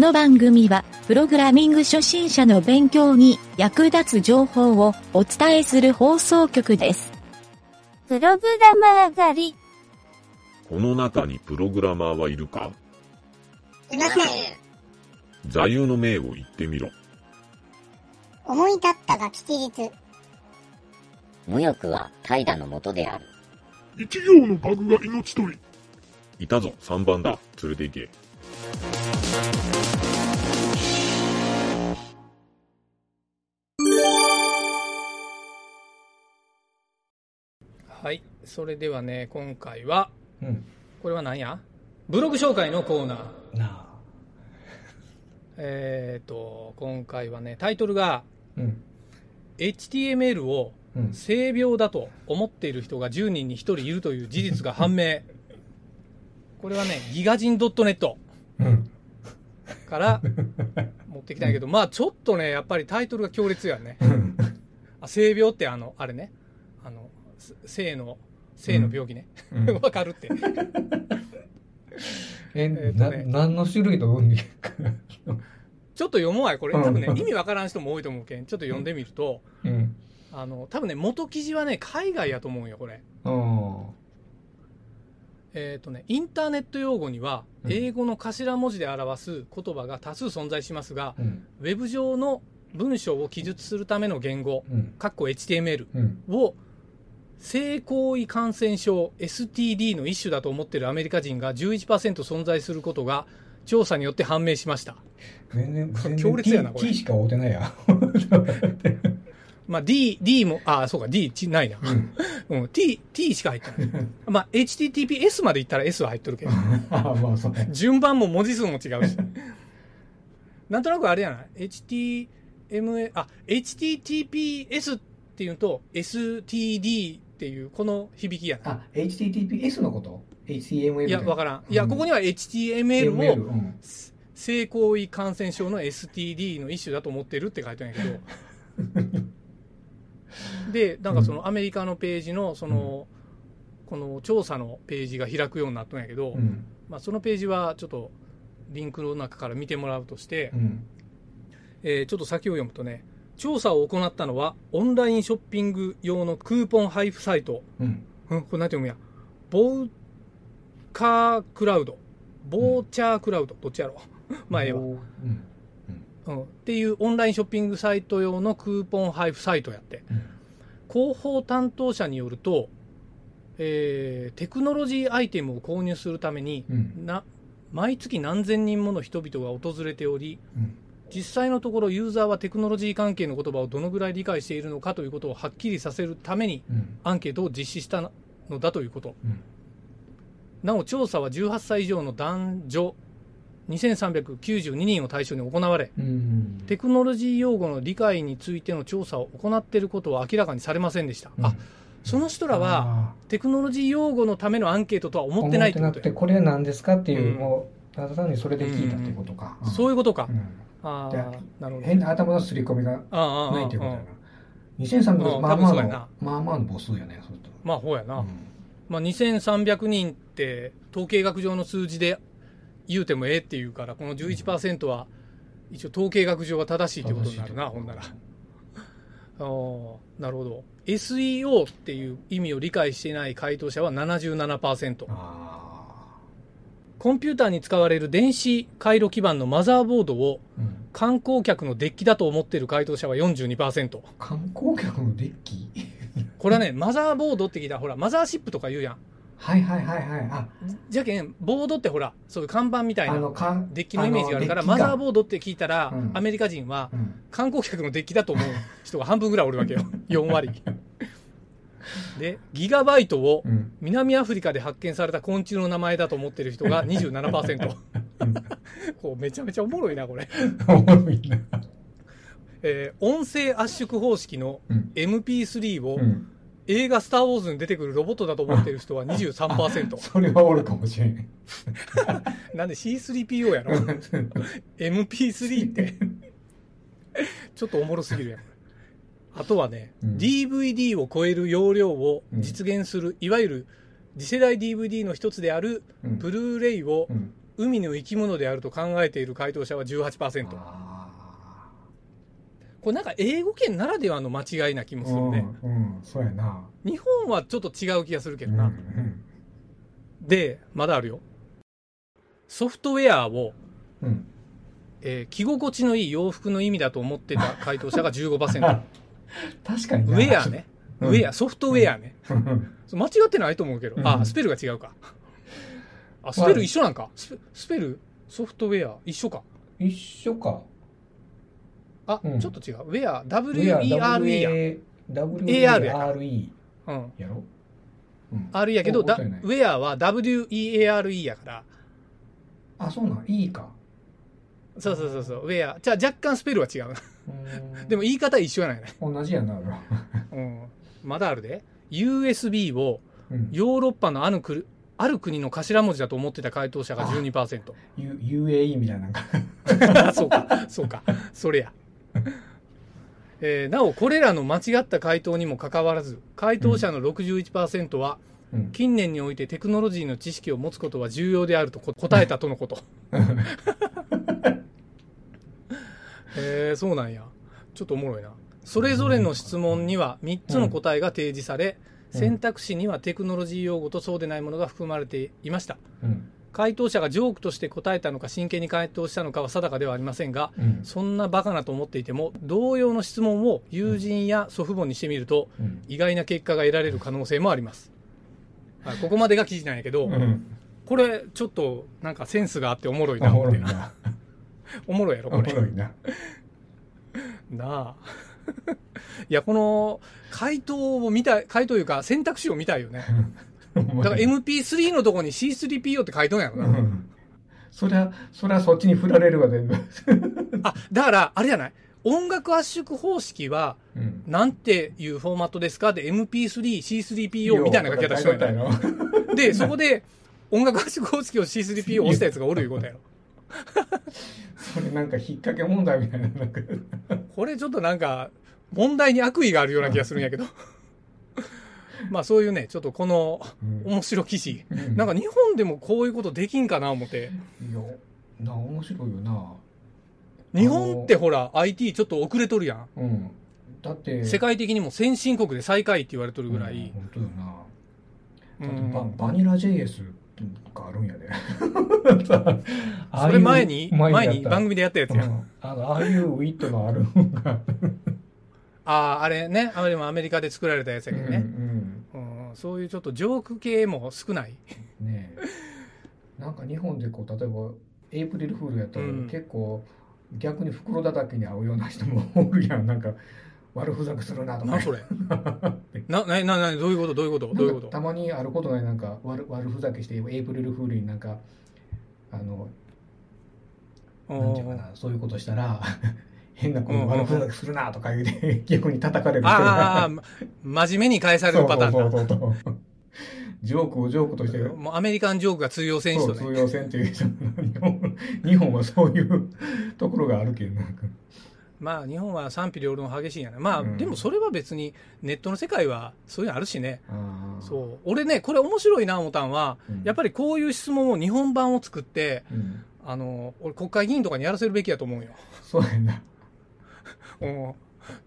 この番組は、プログラミング初心者の勉強に役立つ情報をお伝えする放送局です。プログラマー狩り。この中にプログラマーはいるか？いません。座右の銘を言ってみろ。思い立ったが吉日。無欲は怠惰のもとである。一行のバグが命取り。いたぞ、3番だ。連れて行け。はい。それではね、今回は、うん。これは何や？ブログ紹介のコーナー。なあ。えっ、と、今回はね、タイトルが、うん。HTML をうん。性病だと思っている人が10人に1人いるという事実が判明。これはね、ギガ人 .net うん。から持ってきたんやけど、まあちょっとね、やっぱりタイトルが強烈やね。うん。あ性病ってあの、あれね、性の、性の病気ね。うんわ、かるって。え、何の種類の運。ちょっと読もうわい、これ。うん多分ね、意味わからん人も多いと思うけん。ちょっと読んでみると、うん。あの、多分ね、元記事はね、海外やと思うんよ、これ。あえっ、とね、インターネット用語には、うん英語の頭文字で表す言葉が多数存在しますが、あ。うん。ウェブ上の文章を記述するための言語、うん。HTML うん。を、性行為感染症 STD の一種だと思っているアメリカ人が11%存在することが調査によって判明しました。全然、全然強烈やなこれ T しか合うてないや。まあ D、D も、あ、そうか、D ちないな。うん。うん、T、T しか入ってない。まあ HTTPS までいったら S は入っとるけど。あ あ、まあ、そうね。順番も文字数も違うし。なんとなくあれやない ?HTML、あ、HTTPS っていうと STD っていうこの響きやな。あ、HTTPS のこと ?HTML? いや、わからん。いや、ここにはは HTML をうん。性行為感染症の STD の一種だと思ってるって書いてるんやけど。で、なんかそのアメリカのページの、その、この調査のページが開くようになったんやけど、うん。まあそのページはちょっとリンクの中から見てもらうとしてう、ん。えーちょっと先を読むとね、調査を行ったのはオンラインショッピング用のクーポン配布サイト、うん。うん、これなんて読むんや、ボーカークラウド、ボーチャークラウド、どっちやろう。まあええわ。うん。うん、っていうオンラインショッピングサイト用のクーポン配布サイトやって、うん広報担当者によると、えーテクノロジーアイテムを購入するために、うん。な毎月何千人もの人々が訪れており、うん。実際のところユーザーはテクノロジー関係の言葉をどのぐらい理解しているのかということをはっきりさせるためにうん。アンケートを実施したのだということ。うん。なお調査は18歳以上の男女2392人を対象に行われ、うん。テクノロジー用語の理解についての調査を行っていることは明らかにされませんでした。うんあ、その人らは、テクノロジー用語のためのアンケートとは思ってないって思ってなくて、これは何ですかっていう、うんもう、ただ単にそれで聞いたってことか。そういうことか。ああ、なるほど。変な頭のすり込みがああああないっていうことやああな。2300うんまあまあのまあまあの母数やね、そうすると。まあ、ほうやな。うんまあ、2300人って統計学上の数字で言うてもええっていうから、この11%は一応統計学上は正しいってことになるな、ほんなら。ああ、なるほど。SEO っていう意味を理解していない回答者は77%。あコンピューターに使われる電子回路基板のマザーボードを観光客のデッキだと思っている回答者は42%。観光客のデッキ？これはね、マザーボードって聞いたら、ほら、マザーシップとか言うやん。はいはいはいはい。あ、じゃけん、ボードってほら、そういう看板みたいなデッキのイメージがあるから、マザーボードって聞いたら、うんアメリカ人はうん観光客のデッキだと思う人が半分ぐらいおるわけよ。4割。で、ギガバイトをうん。南アフリカで発見された昆虫の名前だと思ってる人が 27%。こうめちゃめちゃおもろいな、これ。おもろいな。えー音声圧縮方式のうん MP3 をうん。映画「スター・ウォーズ」に出てくるロボットだと思ってる人は23%それはおるかもしれん。なんで C3PO やろ？MP3 ってちょっとおもろすぎるやんあとはね、うん DVD を超える容量を実現する、いわゆる次世代 DVD の一つであるうんブルーレイをうん。海の生き物であると考えている回答者は18%。あこれなんか英語圏ならではの間違いな気もーするね。うん、うん、そうやな。日本はちょっと違う気がするけうん、どな。うん、で、まだあるよ。ソフトウェアを、うん。えー着心地のいい洋服の意味だと思ってた回答者が15%。確かになウェアね。うんウェア、ソフトウェアね。間違ってないと思うけど。うんあ、スペルが違うか。あ、スペル一緒なんか？スペル、ソフトウェア？一緒か。一緒か。あ、うんちょっと違う。ウェア、W-E-R-E や。WER や。AR うん。やろ？うん R やけど、ウェアは W-E-A-R-E やから。あ、そうなん、いいか。そうそうそうそう。ウェア。じゃあ若干スペルは違うな。うんでも言い方一緒やないね。同じやな。うん。まだあるで。USB をうん。ヨーロッパのある国ある国の頭文字だと思ってた回答者が12%。U- UAE みたいななんか。そうか、そうか。それや。えーなお、これらの間違った回答にもかかわらず、回答者の61%は、うん。近年においてテクノロジーの知識を持つことは重要であるとこ答えたとのこと。えーそうなんや。ちょっとおもろいな。それぞれの質問には3つの答えが提示され、うん選択肢にはテクノロジー用語とそうでないものが含まれていました。うん。回答者がジョークとして答えたのか真剣に回答したのかは定かではありませんが、うん。そんなバカなと思っていても、同様の質問を友人や祖父母にしてみると、うん。意外な結果が得られる可能性もあります。はいここまでが記事なんやけど、うん。これちょっとなんかセンスがあっておもろいおな思っていな。おもろいやろ、おもこれ。ろいな。なあ。いや、この回答を見たい、回答いうか選択肢を見たいよね。だから MP3 のとこに C3PO って書いとんやろな。うん。そりゃ、そりゃそっちに振られるわ、全部。あ、だから、あれじゃない？音楽圧縮方式は、うん。なんていうフォーマットですか？で MP3、C3PO みたいな書き方しとんや。で、そこで音楽圧縮方式を C3PO を押したやつがおるいうことやろ。それなんか引っ掛け問題みたいな。なんかこれちょっとなんか、問題に悪意があるような気がするんやけど。まあそういうね、ちょっとこのうん面白記事。うんなんか日本でもこういうことできんかな思って。いや、な、面白いよな。日本ってほら IT ちょっと遅れとるやん。うん。だって、世界的にも先進国で最下位って言われとるぐらうんい。本当よな。うんだってババニラ JS があるんやで。それ前に、前に番組でやったやつや。うんあの、ああいうウィットのあるのが。ああ、あれね、あれもアメリカで作られたやつやけどね。うんうん、そういうちょっとジョーク系も少ない。うん。ねえ。なんか日本でこう、例えば、エイプリルフールやったらうん結構、逆に袋叩きに合うような人もおるやん。なんか、悪ふざけするなとか。なそれ？な、な、な、な、どういうこと？どういうこと？どういうこと？たまにあることないなんか悪悪ふざけしてエイプリルフールになんかあのなんていうかなそういうことしたら 変なこうんうんうん。と悪ふざけするなとか言うて 逆に叩かれる人ああ、がああ真面目に返されるパターンだ。そうそう。そうそうジョークをジョークとして。もうアメリカンジョークが通用せん人ね。そう通用せんっていう人日本はそういうところがあるけどなんかまあ日本は賛否両論激しいんやな。まあ、うんでもそれは別にネットの世界はそういうのあるしね。あーそう。俺ね、これ面白いな思ったんは、うんやっぱりこういう質問を日本版を作って、うんあの、俺国会議員とかにやらせるべきやと思うよ。そうやな うん。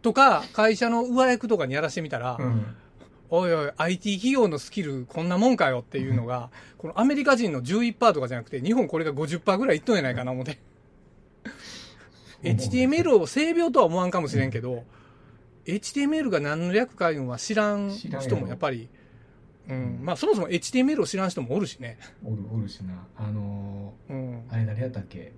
とか、会社の上役とかにやらせてみたら、うんおいおい、IT 企業のスキルこんなもんかよっていうのが、このアメリカ人の11%とかじゃなくて、日本これが50%ぐらいいっとんやないかな思って。HTML を性病とは思わんかもしれんけど、HTML が何の略かいうのは知らん人もやっぱり、うん、まあそもそも HTML を知らん人もおるしね。おるおるしなあのうん。ーあれ誰やったっけ？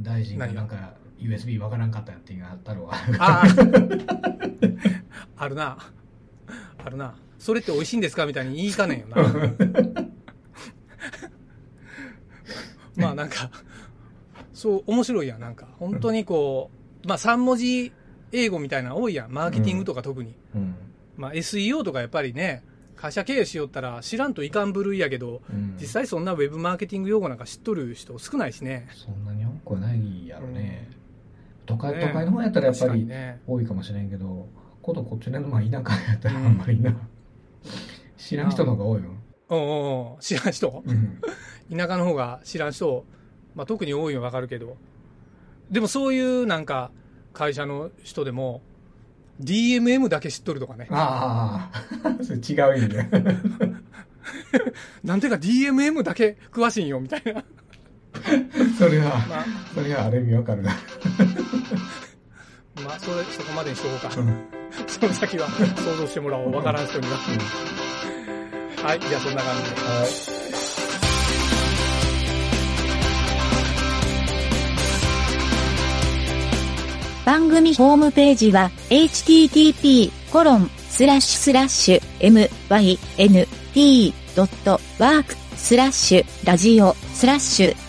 大臣がなんか USB わからんかったっていうのがあったろうああ、あるな。あるな。それって美味しいんですか？みたいに言いかねんよな。まあなんか、そう、面白いやん、なんか。本当にこう、まあ3文字英語みたいなの多いやん。マーケティングとか特に。うん。まあ SEO とかやっぱりね、会社経営しよったら知らんといかん部類やけど、うん。実際そんなウェブマーケティング用語なんか知っとる人少ないしね。そんなに多くはないやろね、都会ね。都会の方やったらやっぱり。多いかもしれんけどことこっちのまあ田舎やったらうん。あんまりな、知らん人の方が多いよ、おうおう。知らん人？うん。田舎の方が知らん人、まあ、特に多いのはわかるけど、でもそういうなんか会社の人でも、DMM だけ知っとるとかね。ああ、それ違う意味で。なんていうか DMM だけ詳しいんよみたいな。それは、まあ、それはある意味わかるな。まあ、それ、そこまでにしとこうか。うんその先は想像してもらおう。わからん人には。はい、じゃあそんな感じで。はい。番組ホームページは http コロンスラッシュスラッシュ mynt.work スラッシュラジオスラッシュ